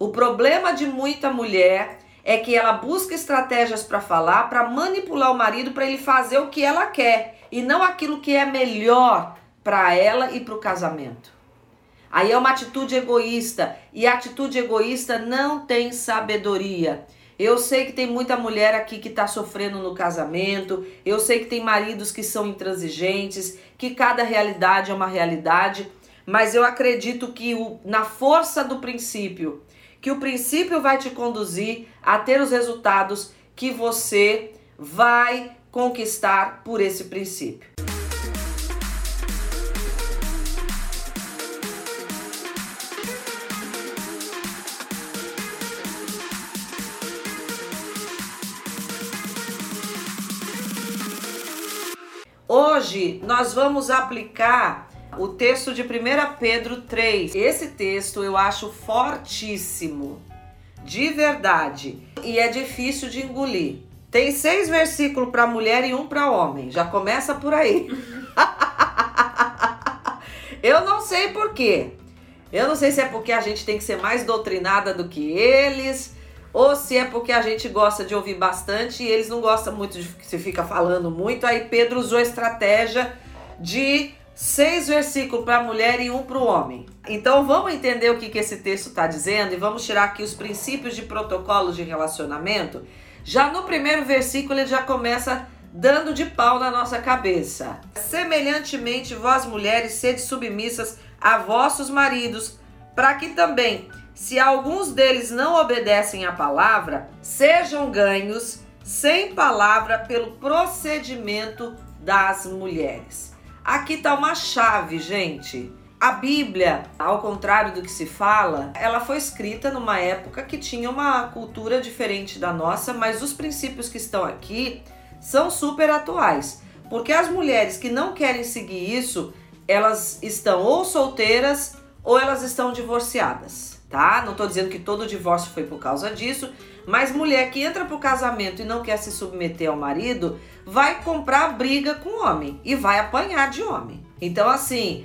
O problema de muita mulher é que ela busca estratégias para falar, para manipular o marido para ele fazer o que ela quer e não aquilo que é melhor para ela e para o casamento. Aí é uma atitude egoísta e a atitude egoísta não tem sabedoria. Eu sei que tem muita mulher aqui que está sofrendo no casamento, eu sei que tem maridos que são intransigentes, que cada realidade é uma realidade, mas eu acredito que o, na força do princípio, que o princípio vai te conduzir a ter os resultados que você vai conquistar por esse princípio. Hoje nós vamos aplicar o texto de 1 Pedro 3. Esse texto eu acho fortíssimo, de verdade, e é difícil de engolir. Tem seis versículos para mulher e um para homem. Já começa por aí. eu não sei por quê. Eu não sei se é porque a gente tem que ser mais doutrinada do que eles ou se é porque a gente gosta de ouvir bastante e eles não gostam muito de se fica falando muito. Aí Pedro usou a estratégia de seis versículos para a mulher e um para o homem. Então vamos entender o que, que esse texto está dizendo e vamos tirar aqui os princípios de protocolos de relacionamento. Já no primeiro versículo ele já começa dando de pau na nossa cabeça. Semelhantemente, vós mulheres, sede submissas a vossos maridos, para que também se alguns deles não obedecem à palavra, sejam ganhos sem palavra pelo procedimento das mulheres. Aqui está uma chave, gente. A Bíblia, ao contrário do que se fala, ela foi escrita numa época que tinha uma cultura diferente da nossa, mas os princípios que estão aqui são super atuais. Porque as mulheres que não querem seguir isso, elas estão ou solteiras ou elas estão divorciadas tá? Não tô dizendo que todo divórcio foi por causa disso, mas mulher que entra pro casamento e não quer se submeter ao marido, vai comprar briga com homem e vai apanhar de homem. Então assim,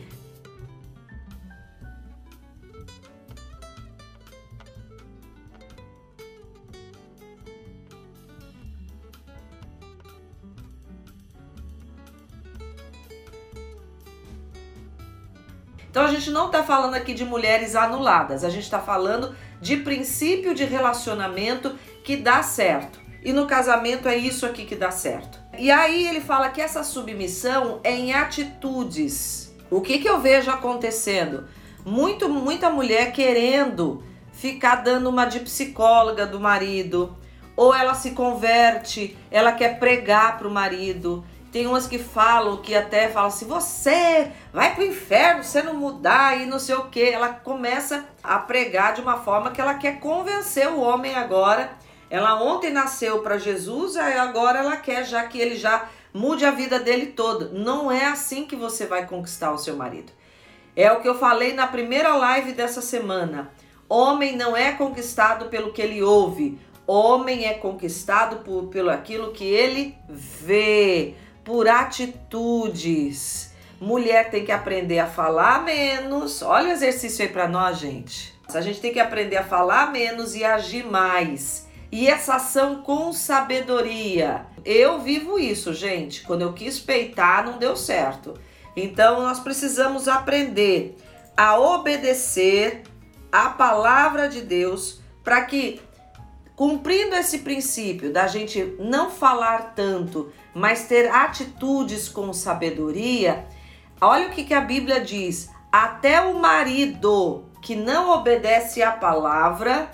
Então a gente não está falando aqui de mulheres anuladas, a gente está falando de princípio de relacionamento que dá certo. E no casamento é isso aqui que dá certo. E aí ele fala que essa submissão é em atitudes. O que, que eu vejo acontecendo? Muito, muita mulher querendo ficar dando uma de psicóloga do marido, ou ela se converte, ela quer pregar para o marido, tem umas que falam, que até falam assim: você vai pro inferno se não mudar e não sei o que. Ela começa a pregar de uma forma que ela quer convencer o homem agora. Ela ontem nasceu para Jesus, aí agora ela quer já que ele já mude a vida dele toda. Não é assim que você vai conquistar o seu marido. É o que eu falei na primeira live dessa semana. Homem não é conquistado pelo que ele ouve. Homem é conquistado por, pelo aquilo que ele vê por atitudes. Mulher tem que aprender a falar menos. Olha o exercício aí para nós, gente. A gente tem que aprender a falar menos e agir mais. E essa ação com sabedoria. Eu vivo isso, gente. Quando eu quis peitar, não deu certo. Então nós precisamos aprender a obedecer a palavra de Deus para que Cumprindo esse princípio da gente não falar tanto, mas ter atitudes com sabedoria, olha o que, que a Bíblia diz: até o marido que não obedece à palavra,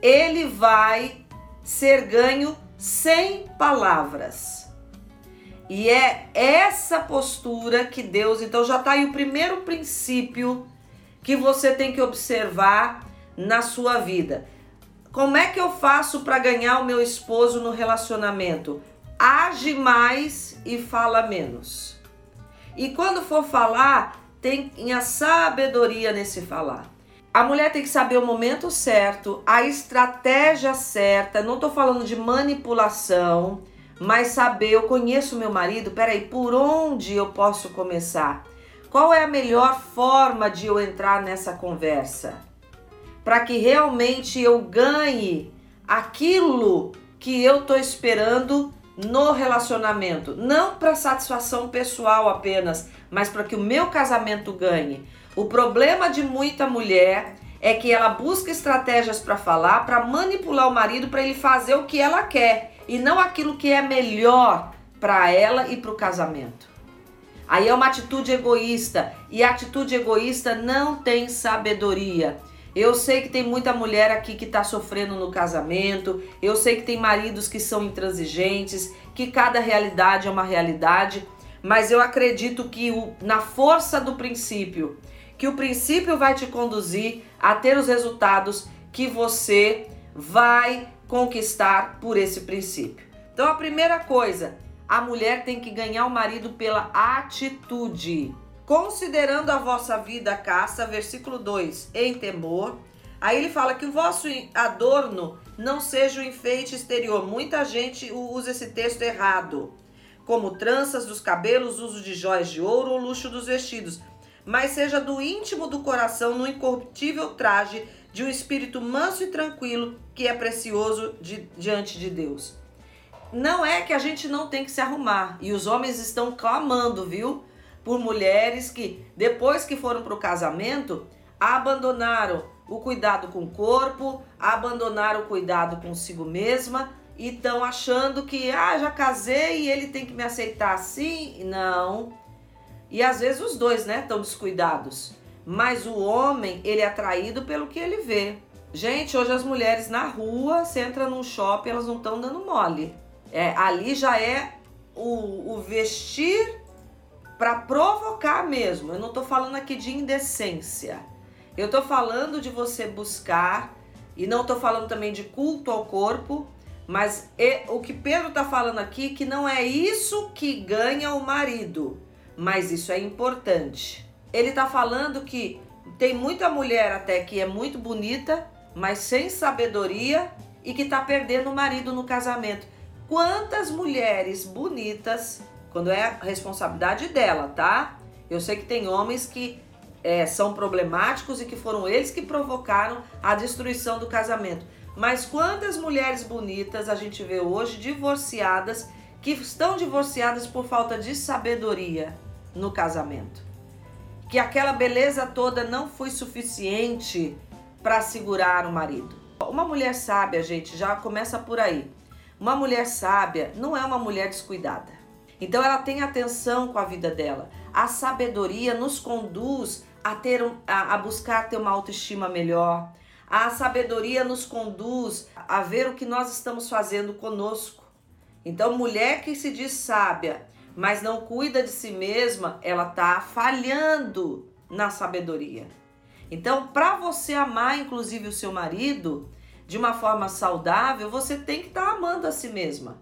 ele vai ser ganho sem palavras. E é essa postura que Deus, então já está aí o primeiro princípio que você tem que observar na sua vida. Como é que eu faço para ganhar o meu esposo no relacionamento? Age mais e fala menos. E quando for falar, tenha sabedoria nesse falar. A mulher tem que saber o momento certo, a estratégia certa. Não estou falando de manipulação, mas saber, eu conheço meu marido, peraí, por onde eu posso começar? Qual é a melhor forma de eu entrar nessa conversa? Para que realmente eu ganhe aquilo que eu estou esperando no relacionamento, não para satisfação pessoal apenas, mas para que o meu casamento ganhe. O problema de muita mulher é que ela busca estratégias para falar, para manipular o marido para ele fazer o que ela quer e não aquilo que é melhor para ela e para o casamento. Aí é uma atitude egoísta e a atitude egoísta não tem sabedoria. Eu sei que tem muita mulher aqui que está sofrendo no casamento. Eu sei que tem maridos que são intransigentes, que cada realidade é uma realidade. Mas eu acredito que o, na força do princípio, que o princípio vai te conduzir a ter os resultados que você vai conquistar por esse princípio. Então a primeira coisa, a mulher tem que ganhar o marido pela atitude. Considerando a vossa vida caça, versículo 2, em temor. Aí ele fala que o vosso adorno não seja o enfeite exterior. Muita gente usa esse texto errado, como tranças dos cabelos, uso de joias de ouro ou luxo dos vestidos, mas seja do íntimo do coração, no incorruptível traje de um espírito manso e tranquilo, que é precioso de, diante de Deus. Não é que a gente não tem que se arrumar, e os homens estão clamando, viu? Por mulheres que, depois que foram para o casamento, abandonaram o cuidado com o corpo, abandonaram o cuidado consigo mesma e estão achando que, ah, já casei e ele tem que me aceitar assim. Não. E às vezes os dois, né, estão descuidados. Mas o homem, ele é atraído pelo que ele vê. Gente, hoje as mulheres na rua, você entra num shopping, elas não estão dando mole. É, ali já é o, o vestir para provocar mesmo. Eu não estou falando aqui de indecência. Eu estou falando de você buscar e não estou falando também de culto ao corpo, mas o que Pedro está falando aqui que não é isso que ganha o marido, mas isso é importante. Ele está falando que tem muita mulher até que é muito bonita, mas sem sabedoria e que está perdendo o marido no casamento. Quantas mulheres bonitas quando é responsabilidade dela, tá? Eu sei que tem homens que é, são problemáticos e que foram eles que provocaram a destruição do casamento. Mas quantas mulheres bonitas a gente vê hoje divorciadas que estão divorciadas por falta de sabedoria no casamento? Que aquela beleza toda não foi suficiente para segurar o marido. Uma mulher sábia, gente, já começa por aí. Uma mulher sábia não é uma mulher descuidada. Então ela tem atenção com a vida dela. A sabedoria nos conduz a ter um, a, a buscar ter uma autoestima melhor. A sabedoria nos conduz a ver o que nós estamos fazendo conosco. Então, mulher que se diz sábia, mas não cuida de si mesma, ela está falhando na sabedoria. Então, para você amar, inclusive, o seu marido de uma forma saudável, você tem que estar tá amando a si mesma.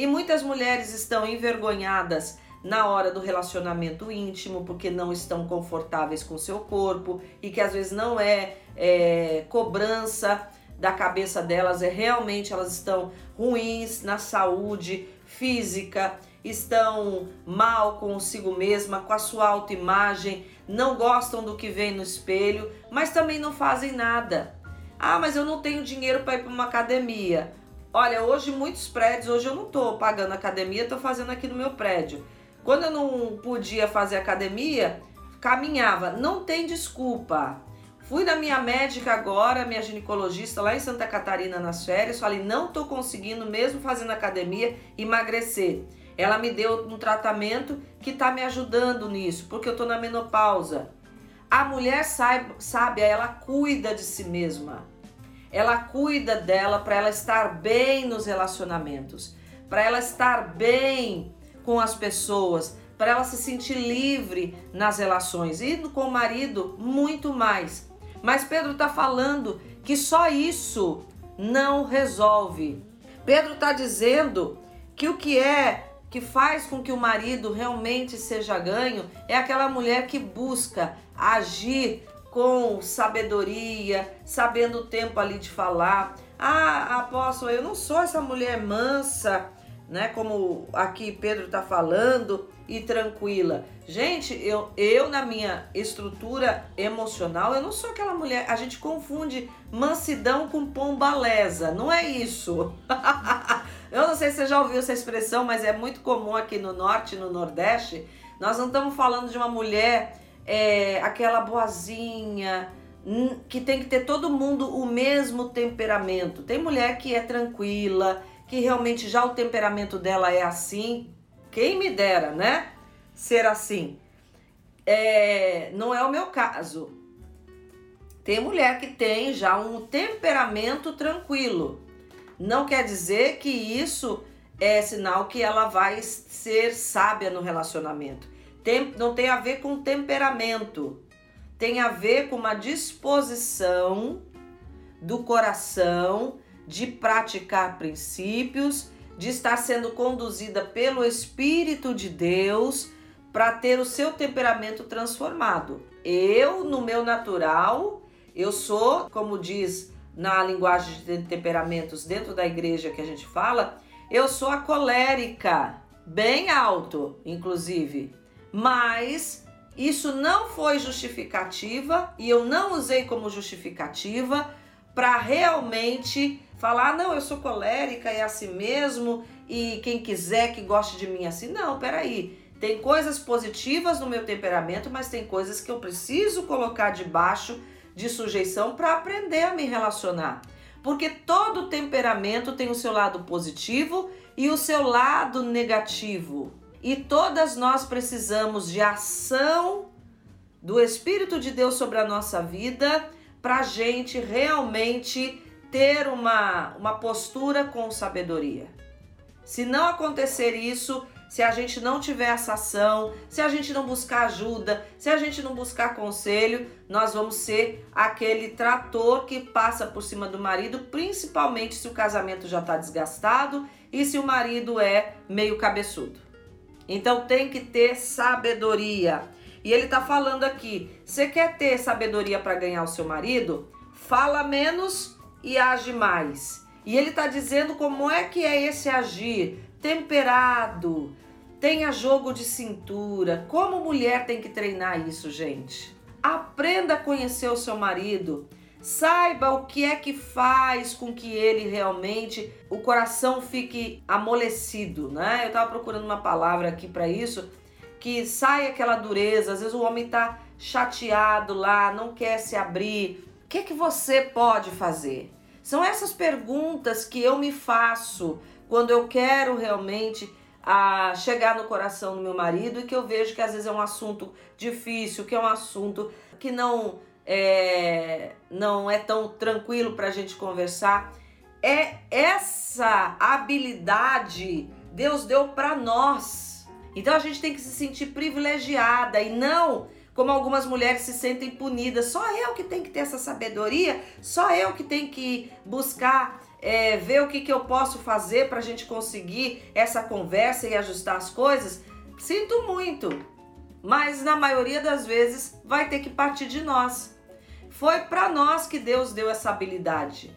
E muitas mulheres estão envergonhadas na hora do relacionamento íntimo porque não estão confortáveis com seu corpo e que às vezes não é, é cobrança da cabeça delas, é realmente elas estão ruins na saúde física, estão mal consigo mesma, com a sua autoimagem, não gostam do que vem no espelho, mas também não fazem nada. Ah, mas eu não tenho dinheiro para ir para uma academia. Olha, hoje muitos prédios, hoje eu não estou pagando academia, estou fazendo aqui no meu prédio. Quando eu não podia fazer academia, caminhava. Não tem desculpa. Fui na minha médica agora, minha ginecologista lá em Santa Catarina nas férias, falei, não estou conseguindo, mesmo fazendo academia, emagrecer. Ela me deu um tratamento que está me ajudando nisso, porque eu estou na menopausa. A mulher sabe, sabe, ela cuida de si mesma ela cuida dela para ela estar bem nos relacionamentos, para ela estar bem com as pessoas, para ela se sentir livre nas relações e com o marido muito mais. Mas Pedro está falando que só isso não resolve. Pedro está dizendo que o que é que faz com que o marido realmente seja ganho é aquela mulher que busca agir com sabedoria, sabendo o tempo ali de falar. Ah, apóstolo, eu não sou essa mulher mansa, né? Como aqui Pedro está falando, e tranquila. Gente, eu, eu na minha estrutura emocional, eu não sou aquela mulher. A gente confunde mansidão com pombaleza. Não é isso. eu não sei se você já ouviu essa expressão, mas é muito comum aqui no norte no nordeste. Nós não estamos falando de uma mulher, é, aquela boazinha, hum, que tem que ter todo mundo o mesmo temperamento. Tem mulher que é tranquila, que realmente já o temperamento dela é assim, quem me dera, né? Ser assim. É, não é o meu caso. Tem mulher que tem já um temperamento tranquilo. Não quer dizer que isso é sinal que ela vai ser sábia no relacionamento. Tem, não tem a ver com temperamento. Tem a ver com uma disposição do coração de praticar princípios de estar sendo conduzida pelo Espírito de Deus para ter o seu temperamento transformado. Eu, no meu natural, eu sou, como diz na linguagem de temperamentos dentro da igreja que a gente fala, eu sou a colérica, bem alto, inclusive. Mas isso não foi justificativa e eu não usei como justificativa para realmente falar, não, eu sou colérica, é assim mesmo, e quem quiser que goste de mim assim. Não, peraí. Tem coisas positivas no meu temperamento, mas tem coisas que eu preciso colocar debaixo de sujeição para aprender a me relacionar. Porque todo temperamento tem o seu lado positivo e o seu lado negativo. E todas nós precisamos de ação do Espírito de Deus sobre a nossa vida para a gente realmente ter uma, uma postura com sabedoria. Se não acontecer isso, se a gente não tiver essa ação, se a gente não buscar ajuda, se a gente não buscar conselho, nós vamos ser aquele trator que passa por cima do marido, principalmente se o casamento já está desgastado e se o marido é meio cabeçudo. Então tem que ter sabedoria. E ele está falando aqui: você quer ter sabedoria para ganhar o seu marido? Fala menos e age mais. E ele está dizendo como é que é esse agir temperado, tenha jogo de cintura. Como mulher tem que treinar isso, gente? Aprenda a conhecer o seu marido. Saiba o que é que faz com que ele realmente o coração fique amolecido, né? Eu tava procurando uma palavra aqui para isso, que sai aquela dureza. Às vezes o homem tá chateado lá, não quer se abrir, que, é que você pode fazer? São essas perguntas que eu me faço quando eu quero realmente a chegar no coração do meu marido e que eu vejo que às vezes é um assunto difícil, que é um assunto que não é, não é tão tranquilo para a gente conversar. É essa habilidade Deus deu para nós. Então a gente tem que se sentir privilegiada e não como algumas mulheres se sentem punidas. Só eu que tenho que ter essa sabedoria, só eu que tenho que buscar é, ver o que, que eu posso fazer para a gente conseguir essa conversa e ajustar as coisas. Sinto muito, mas na maioria das vezes vai ter que partir de nós. Foi para nós que Deus deu essa habilidade.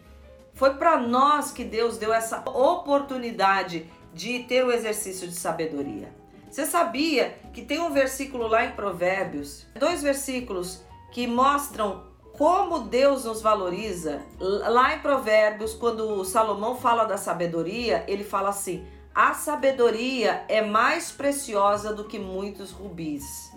Foi para nós que Deus deu essa oportunidade de ter o exercício de sabedoria. Você sabia que tem um versículo lá em Provérbios, dois versículos que mostram como Deus nos valoriza? Lá em Provérbios, quando Salomão fala da sabedoria, ele fala assim: a sabedoria é mais preciosa do que muitos rubis.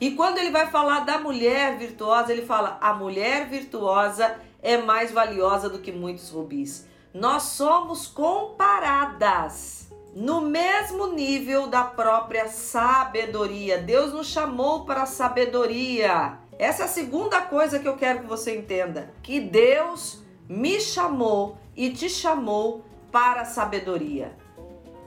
E quando ele vai falar da mulher virtuosa, ele fala: a mulher virtuosa é mais valiosa do que muitos rubis. Nós somos comparadas no mesmo nível da própria sabedoria. Deus nos chamou para a sabedoria. Essa é a segunda coisa que eu quero que você entenda: que Deus me chamou e te chamou para a sabedoria.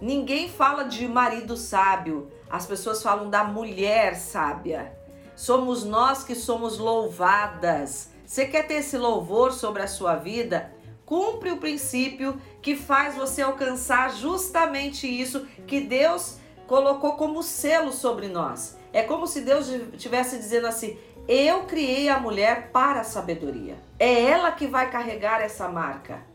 Ninguém fala de marido sábio, as pessoas falam da mulher sábia. Somos nós que somos louvadas. Você quer ter esse louvor sobre a sua vida? cumpre o princípio que faz você alcançar justamente isso que Deus colocou como selo sobre nós. É como se Deus estivesse dizendo assim: Eu criei a mulher para a sabedoria. É ela que vai carregar essa marca.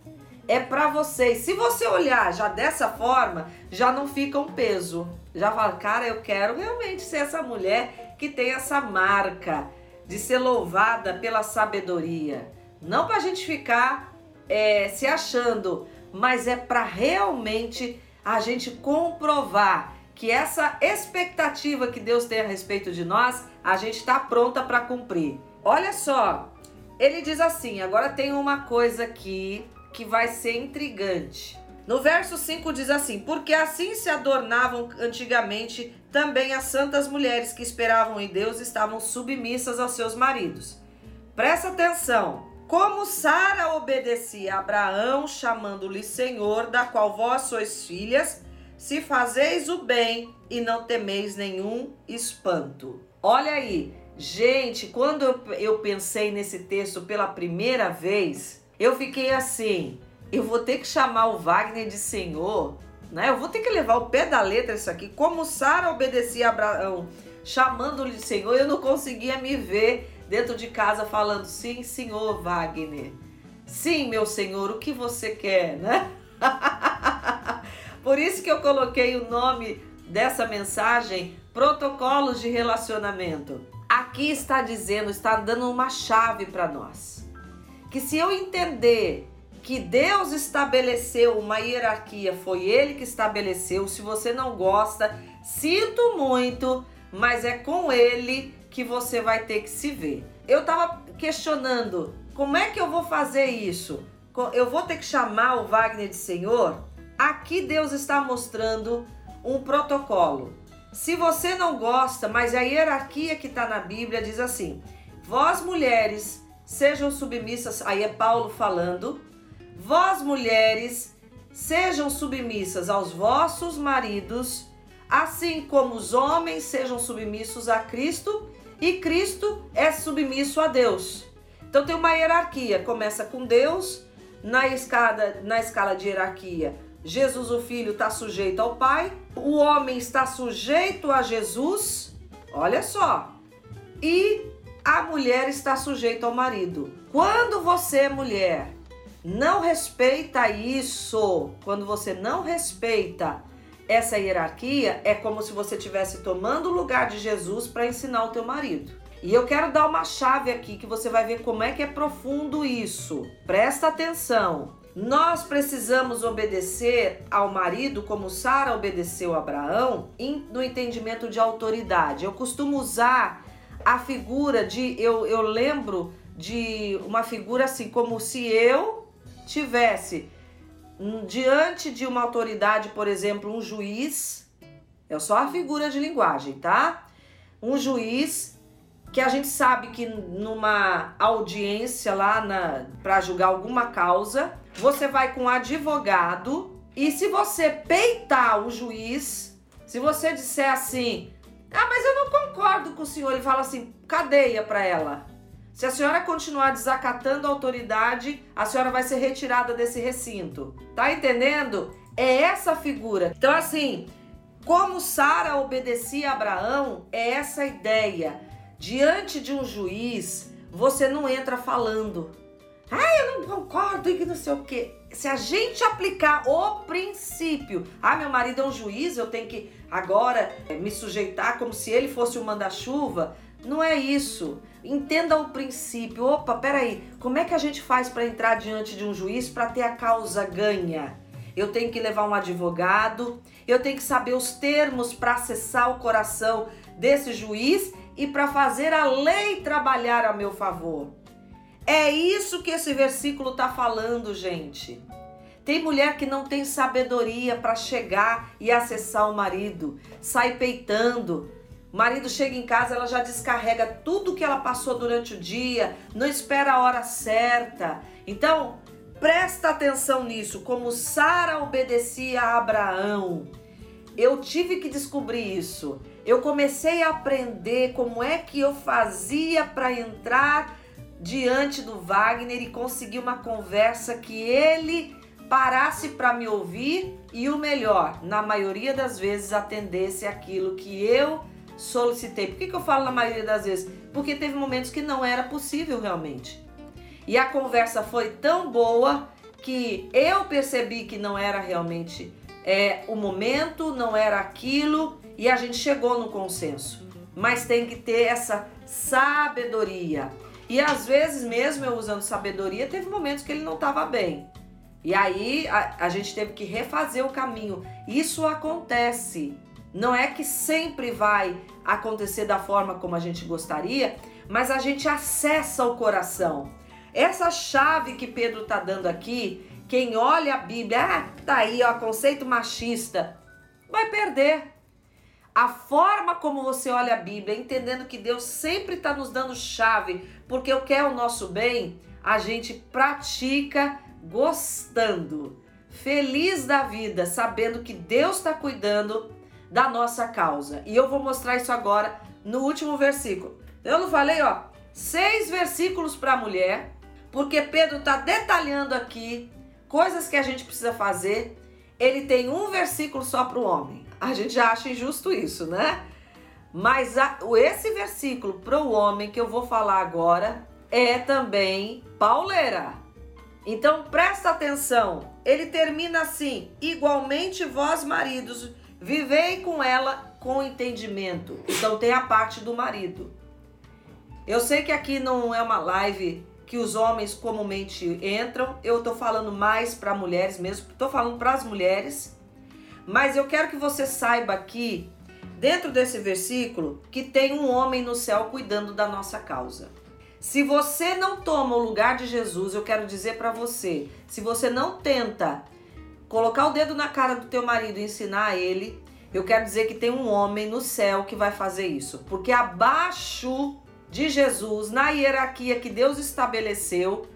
É para vocês. Se você olhar já dessa forma, já não fica um peso. Já fala, cara, eu quero realmente ser essa mulher que tem essa marca de ser louvada pela sabedoria. Não para a gente ficar é, se achando, mas é para realmente a gente comprovar que essa expectativa que Deus tem a respeito de nós, a gente está pronta para cumprir. Olha só, ele diz assim: agora tem uma coisa aqui que vai ser intrigante. No verso 5 diz assim: Porque assim se adornavam antigamente também as santas mulheres que esperavam em Deus estavam submissas aos seus maridos. Presta atenção. Como Sara obedecia a Abraão, chamando-lhe Senhor, da qual vós sois filhas, se fazeis o bem e não temeis nenhum espanto. Olha aí, gente, quando eu, eu pensei nesse texto pela primeira vez, eu fiquei assim: eu vou ter que chamar o Wagner de Senhor, né? Eu vou ter que levar o pé da letra isso aqui. Como Sara obedecia a Abraão, chamando-lhe de Senhor, eu não conseguia me ver dentro de casa falando: sim, Senhor Wagner. Sim, meu Senhor, o que você quer, né? Por isso que eu coloquei o nome dessa mensagem Protocolos de Relacionamento. Aqui está dizendo, está dando uma chave para nós. Que se eu entender que Deus estabeleceu uma hierarquia, foi Ele que estabeleceu. Se você não gosta, sinto muito, mas é com Ele que você vai ter que se ver. Eu estava questionando como é que eu vou fazer isso? Eu vou ter que chamar o Wagner de Senhor? Aqui Deus está mostrando um protocolo. Se você não gosta, mas a hierarquia que está na Bíblia diz assim: vós mulheres sejam submissas, aí é Paulo falando, vós mulheres sejam submissas aos vossos maridos, assim como os homens sejam submissos a Cristo e Cristo é submisso a Deus. Então tem uma hierarquia, começa com Deus, na escala, na escala de hierarquia Jesus, o Filho, está sujeito ao Pai, o homem está sujeito a Jesus, olha só, e a mulher está sujeita ao marido. Quando você, mulher, não respeita isso, quando você não respeita essa hierarquia, é como se você estivesse tomando o lugar de Jesus para ensinar o teu marido. E eu quero dar uma chave aqui que você vai ver como é que é profundo isso. Presta atenção. Nós precisamos obedecer ao marido como Sara obedeceu a Abraão no entendimento de autoridade. Eu costumo usar a figura de eu, eu lembro de uma figura assim como se eu tivesse diante de uma autoridade, por exemplo, um juiz, é só a figura de linguagem, tá? Um juiz que a gente sabe que numa audiência lá para julgar alguma causa, você vai com um advogado e se você peitar o juiz, se você disser assim: "Ah, mas eu não concordo com o senhor", ele fala assim: "Cadeia para ela". Se a senhora continuar desacatando a autoridade, a senhora vai ser retirada desse recinto. Tá entendendo? É essa figura. Então assim, como Sara obedecia a Abraão, é essa ideia. Diante de um juiz, você não entra falando. Ah, eu não concordo e que não sei o quê. Se a gente aplicar o princípio, ah, meu marido é um juiz, eu tenho que agora eh, me sujeitar como se ele fosse o manda-chuva, não é isso. Entenda o princípio. Opa, peraí, como é que a gente faz para entrar diante de um juiz para ter a causa ganha? Eu tenho que levar um advogado, eu tenho que saber os termos para acessar o coração desse juiz e para fazer a lei trabalhar a meu favor. É isso que esse versículo está falando, gente. Tem mulher que não tem sabedoria para chegar e acessar o marido, sai peitando. O marido chega em casa, ela já descarrega tudo que ela passou durante o dia, não espera a hora certa. Então, presta atenção nisso, como Sara obedecia a Abraão. Eu tive que descobrir isso. Eu comecei a aprender como é que eu fazia para entrar diante do Wagner e conseguir uma conversa que ele parasse para me ouvir e o melhor, na maioria das vezes atendesse aquilo que eu solicitei. Por que, que eu falo na maioria das vezes? Porque teve momentos que não era possível realmente. E a conversa foi tão boa que eu percebi que não era realmente é, o momento, não era aquilo e a gente chegou no consenso. Mas tem que ter essa sabedoria. E às vezes, mesmo eu usando sabedoria, teve momentos que ele não estava bem. E aí a, a gente teve que refazer o caminho. Isso acontece. Não é que sempre vai acontecer da forma como a gente gostaria, mas a gente acessa o coração. Essa chave que Pedro está dando aqui, quem olha a Bíblia, ah, tá aí, ó, conceito machista, vai perder. A forma como você olha a Bíblia, entendendo que Deus sempre está nos dando chave, porque eu quero o nosso bem, a gente pratica gostando, feliz da vida, sabendo que Deus está cuidando da nossa causa. E eu vou mostrar isso agora no último versículo. Eu não falei, ó, seis versículos para a mulher, porque Pedro está detalhando aqui coisas que a gente precisa fazer. Ele tem um versículo só para o homem. A gente já acha injusto isso, né? Mas a, esse versículo para o homem que eu vou falar agora é também pauleira. Então presta atenção. Ele termina assim: igualmente vós maridos vivei com ela com entendimento. Então tem a parte do marido. Eu sei que aqui não é uma live que os homens comumente entram. Eu tô falando mais para mulheres mesmo, tô falando para as mulheres. Mas eu quero que você saiba aqui, dentro desse versículo, que tem um homem no céu cuidando da nossa causa. Se você não toma o lugar de Jesus, eu quero dizer para você, se você não tenta colocar o dedo na cara do teu marido e ensinar ele, eu quero dizer que tem um homem no céu que vai fazer isso, porque abaixo de Jesus, na hierarquia que Deus estabeleceu,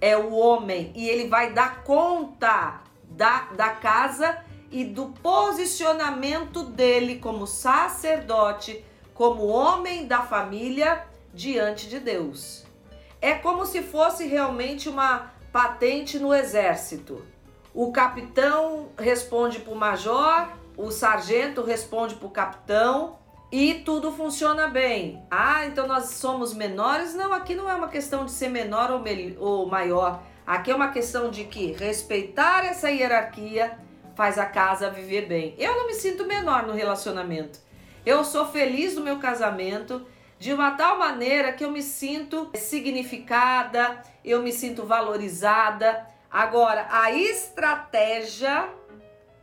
é o homem. E ele vai dar conta da, da casa e do posicionamento dele como sacerdote, como homem da família diante de Deus. É como se fosse realmente uma patente no exército. O capitão responde para o major, o sargento responde para o capitão e tudo funciona bem. Ah, então nós somos menores? Não, aqui não é uma questão de ser menor ou, ou maior. Aqui é uma questão de que respeitar essa hierarquia faz a casa viver bem. Eu não me sinto menor no relacionamento. Eu sou feliz no meu casamento de uma tal maneira que eu me sinto significada, eu me sinto valorizada. Agora, a estratégia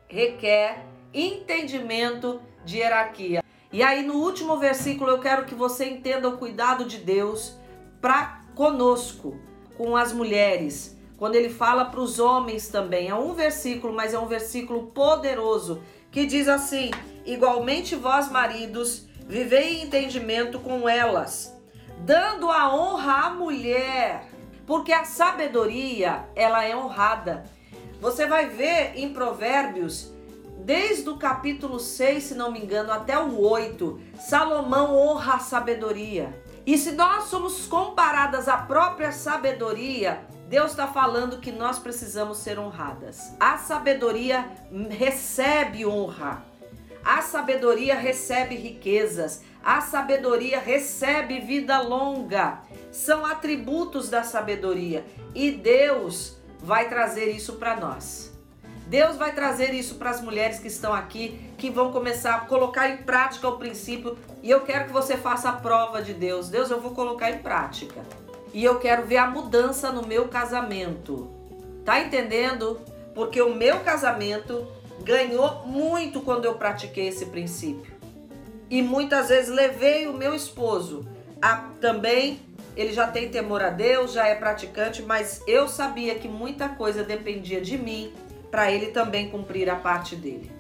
requer entendimento de hierarquia. E aí no último versículo eu quero que você entenda o cuidado de Deus para conosco, com as mulheres. Quando ele fala para os homens também, é um versículo, mas é um versículo poderoso que diz assim: igualmente vós maridos, vivei em entendimento com elas, dando a honra à mulher, porque a sabedoria ela é honrada. Você vai ver em Provérbios desde o capítulo 6, se não me engano, até o 8, Salomão honra a sabedoria. E se nós somos comparadas à própria sabedoria, Deus está falando que nós precisamos ser honradas. A sabedoria recebe honra. A sabedoria recebe riquezas. A sabedoria recebe vida longa. São atributos da sabedoria. E Deus vai trazer isso para nós. Deus vai trazer isso para as mulheres que estão aqui, que vão começar a colocar em prática o princípio. E eu quero que você faça a prova de Deus. Deus, eu vou colocar em prática. E eu quero ver a mudança no meu casamento. Tá entendendo? Porque o meu casamento ganhou muito quando eu pratiquei esse princípio. E muitas vezes levei o meu esposo a também ele já tem temor a Deus, já é praticante, mas eu sabia que muita coisa dependia de mim para ele também cumprir a parte dele.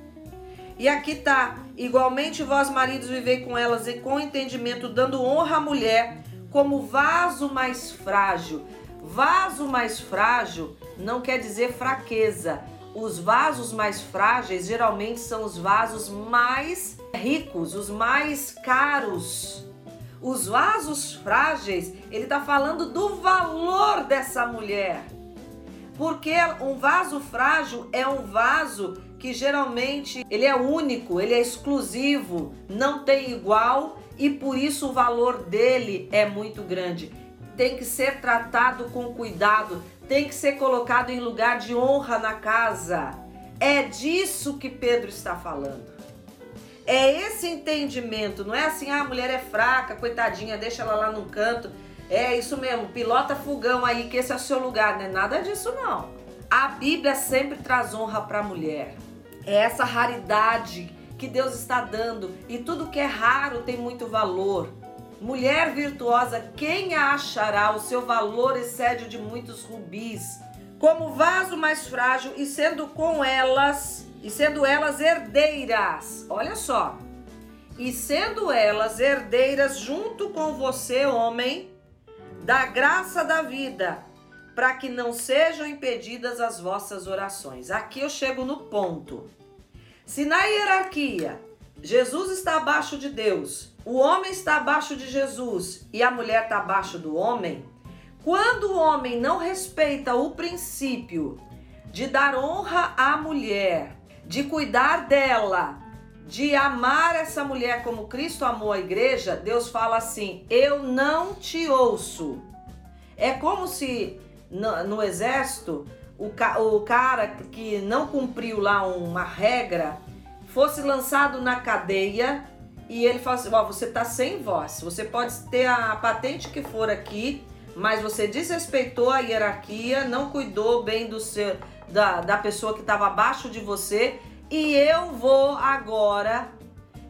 E aqui tá, igualmente vós maridos vivei com elas e com entendimento, dando honra à mulher como vaso mais frágil. Vaso mais frágil não quer dizer fraqueza. Os vasos mais frágeis geralmente são os vasos mais ricos, os mais caros. Os vasos frágeis, ele está falando do valor dessa mulher. Porque um vaso frágil é um vaso que geralmente ele é único, ele é exclusivo, não tem igual e por isso o valor dele é muito grande. Tem que ser tratado com cuidado, tem que ser colocado em lugar de honra na casa. É disso que Pedro está falando. É esse entendimento, não é assim, ah, a mulher é fraca, coitadinha, deixa ela lá no canto. É isso mesmo, pilota fogão aí que esse é o seu lugar, não é nada disso não. A Bíblia sempre traz honra para a mulher. É essa raridade que Deus está dando e tudo que é raro tem muito valor. Mulher virtuosa, quem a achará? O seu valor excede o de muitos rubis. Como vaso mais frágil e sendo com elas, e sendo elas herdeiras. Olha só. E sendo elas herdeiras junto com você, homem, da graça da vida, para que não sejam impedidas as vossas orações. Aqui eu chego no ponto. Se na hierarquia Jesus está abaixo de Deus, o homem está abaixo de Jesus e a mulher está abaixo do homem, quando o homem não respeita o princípio de dar honra à mulher, de cuidar dela, de amar essa mulher como Cristo amou a igreja, Deus fala assim: Eu não te ouço. É como se no, no exército o, o cara que não cumpriu lá uma regra fosse lançado na cadeia e ele fala assim: Ó, você tá sem voz. Você pode ter a patente que for aqui, mas você desrespeitou a hierarquia, não cuidou bem do seu, da, da pessoa que estava abaixo de você. E eu vou agora,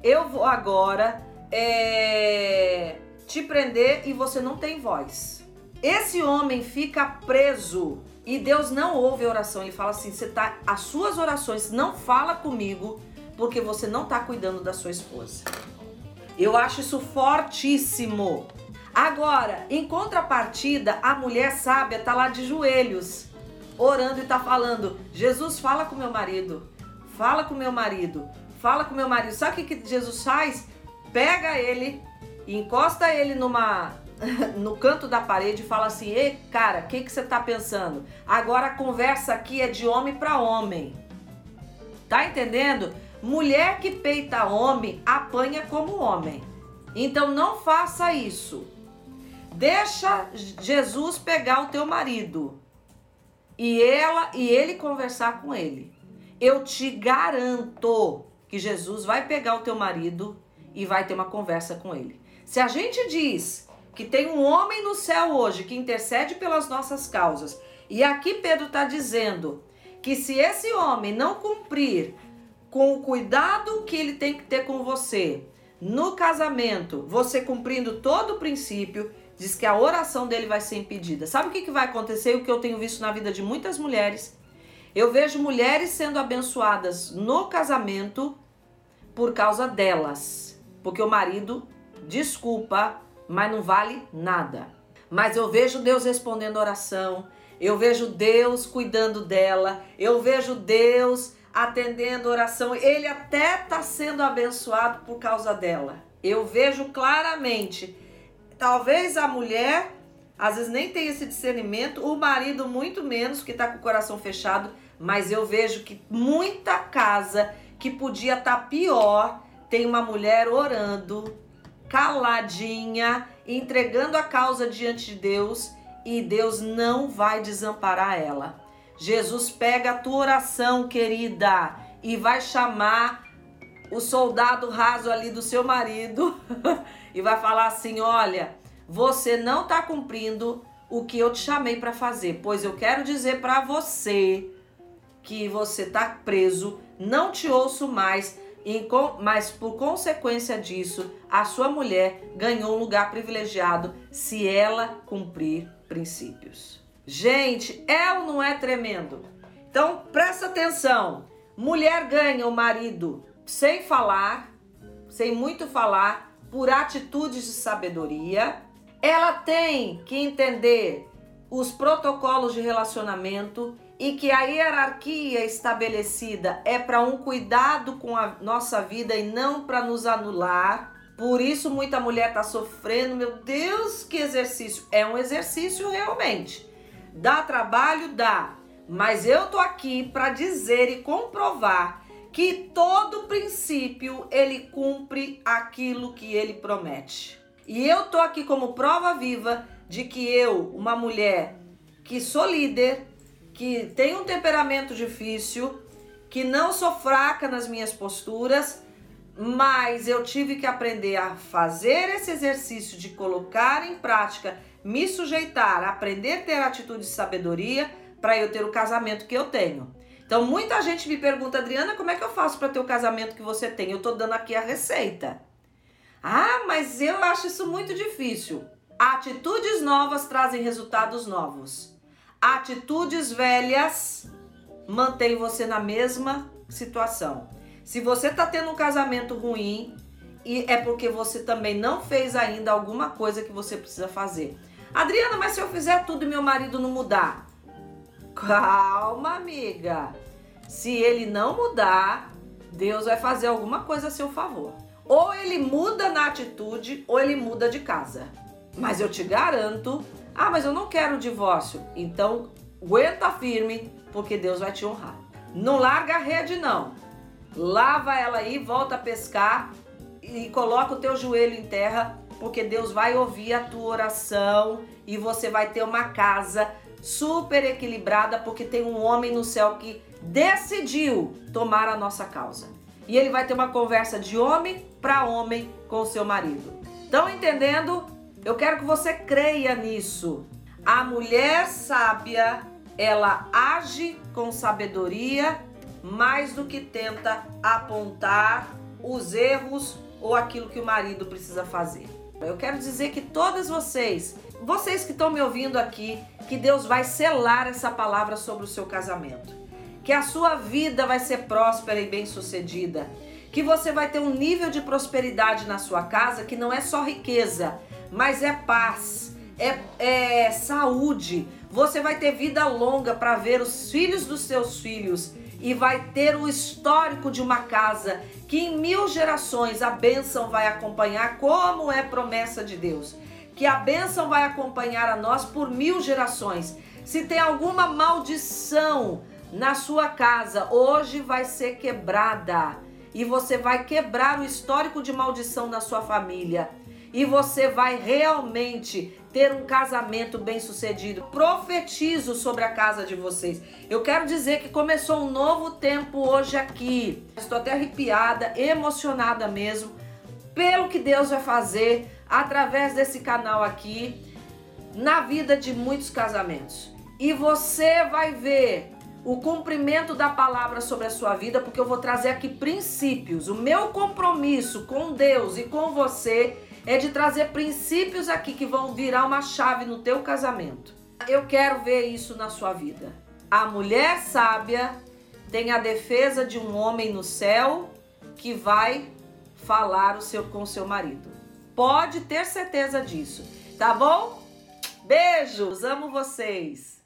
eu vou agora é, te prender e você não tem voz. Esse homem fica preso e Deus não ouve a oração. Ele fala assim: você tá, as suas orações não fala comigo porque você não está cuidando da sua esposa. Eu acho isso fortíssimo. Agora, em contrapartida, a mulher sábia está lá de joelhos, orando e está falando: Jesus, fala com meu marido, fala com meu marido, fala com meu marido. Sabe o que, Jesus faz? Pega ele, encosta ele numa no canto da parede e fala assim: Ei, cara, o que, que você está pensando? Agora a conversa aqui é de homem para homem. Tá entendendo? Mulher que peita homem apanha como homem. Então não faça isso. Deixa Jesus pegar o teu marido e ela e ele conversar com ele. Eu te garanto que Jesus vai pegar o teu marido e vai ter uma conversa com ele. Se a gente diz que tem um homem no céu hoje que intercede pelas nossas causas, e aqui Pedro está dizendo que se esse homem não cumprir com o cuidado que ele tem que ter com você. No casamento, você cumprindo todo o princípio, diz que a oração dele vai ser impedida. Sabe o que, que vai acontecer? O que eu tenho visto na vida de muitas mulheres? Eu vejo mulheres sendo abençoadas no casamento por causa delas. Porque o marido, desculpa, mas não vale nada. Mas eu vejo Deus respondendo oração, eu vejo Deus cuidando dela, eu vejo Deus atendendo oração, ele até está sendo abençoado por causa dela. Eu vejo claramente. Talvez a mulher, às vezes nem tenha esse discernimento, o marido muito menos, que está com o coração fechado, mas eu vejo que muita casa que podia estar tá pior, tem uma mulher orando, caladinha, entregando a causa diante de Deus e Deus não vai desamparar ela. Jesus pega a tua oração, querida, e vai chamar o soldado raso ali do seu marido e vai falar assim: olha, você não está cumprindo o que eu te chamei para fazer, pois eu quero dizer para você que você está preso, não te ouço mais, mas por consequência disso, a sua mulher ganhou um lugar privilegiado se ela cumprir princípios. Gente, é ou não é tremendo? Então presta atenção. Mulher ganha o marido sem falar, sem muito falar, por atitudes de sabedoria. Ela tem que entender os protocolos de relacionamento e que a hierarquia estabelecida é para um cuidado com a nossa vida e não para nos anular. Por isso muita mulher está sofrendo. Meu Deus, que exercício! É um exercício realmente. Dá trabalho? Dá. Mas eu tô aqui para dizer e comprovar que todo princípio ele cumpre aquilo que ele promete. E eu tô aqui como prova viva de que eu, uma mulher que sou líder, que tenho um temperamento difícil, que não sou fraca nas minhas posturas, mas eu tive que aprender a fazer esse exercício de colocar em prática, me sujeitar, aprender a ter atitude de sabedoria para eu ter o casamento que eu tenho. Então muita gente me pergunta, Adriana, como é que eu faço para ter o casamento que você tem? Eu tô dando aqui a receita. Ah, mas eu acho isso muito difícil. Atitudes novas trazem resultados novos. Atitudes velhas mantêm você na mesma situação. Se você está tendo um casamento ruim, e é porque você também não fez ainda alguma coisa que você precisa fazer. Adriana, mas se eu fizer tudo e meu marido não mudar? Calma, amiga. Se ele não mudar, Deus vai fazer alguma coisa a seu favor. Ou ele muda na atitude, ou ele muda de casa. Mas eu te garanto, ah, mas eu não quero divórcio. Então, aguenta firme, porque Deus vai te honrar. Não larga a rede não. Lava ela aí, volta a pescar e coloca o teu joelho em terra, porque Deus vai ouvir a tua oração e você vai ter uma casa super equilibrada, porque tem um homem no céu que decidiu tomar a nossa causa. E ele vai ter uma conversa de homem para homem com o seu marido. Estão entendendo? Eu quero que você creia nisso. A mulher sábia, ela age com sabedoria mais do que tenta apontar os erros ou aquilo que o marido precisa fazer. Eu quero dizer que todas vocês, vocês que estão me ouvindo aqui, que Deus vai selar essa palavra sobre o seu casamento. Que a sua vida vai ser próspera e bem-sucedida. Que você vai ter um nível de prosperidade na sua casa que não é só riqueza, mas é paz, é, é saúde. Você vai ter vida longa para ver os filhos dos seus filhos e vai ter o histórico de uma casa que em mil gerações a bênção vai acompanhar, como é promessa de Deus. Que a bênção vai acompanhar a nós por mil gerações. Se tem alguma maldição na sua casa, hoje vai ser quebrada. E você vai quebrar o histórico de maldição na sua família e você vai realmente ter um casamento bem sucedido. Profetizo sobre a casa de vocês. Eu quero dizer que começou um novo tempo hoje aqui. Estou até arrepiada, emocionada mesmo, pelo que Deus vai fazer através desse canal aqui na vida de muitos casamentos. E você vai ver o cumprimento da palavra sobre a sua vida, porque eu vou trazer aqui princípios. O meu compromisso com Deus e com você é de trazer princípios aqui que vão virar uma chave no teu casamento. Eu quero ver isso na sua vida. A mulher sábia tem a defesa de um homem no céu que vai falar o seu com seu marido. Pode ter certeza disso, tá bom? Beijos, amo vocês.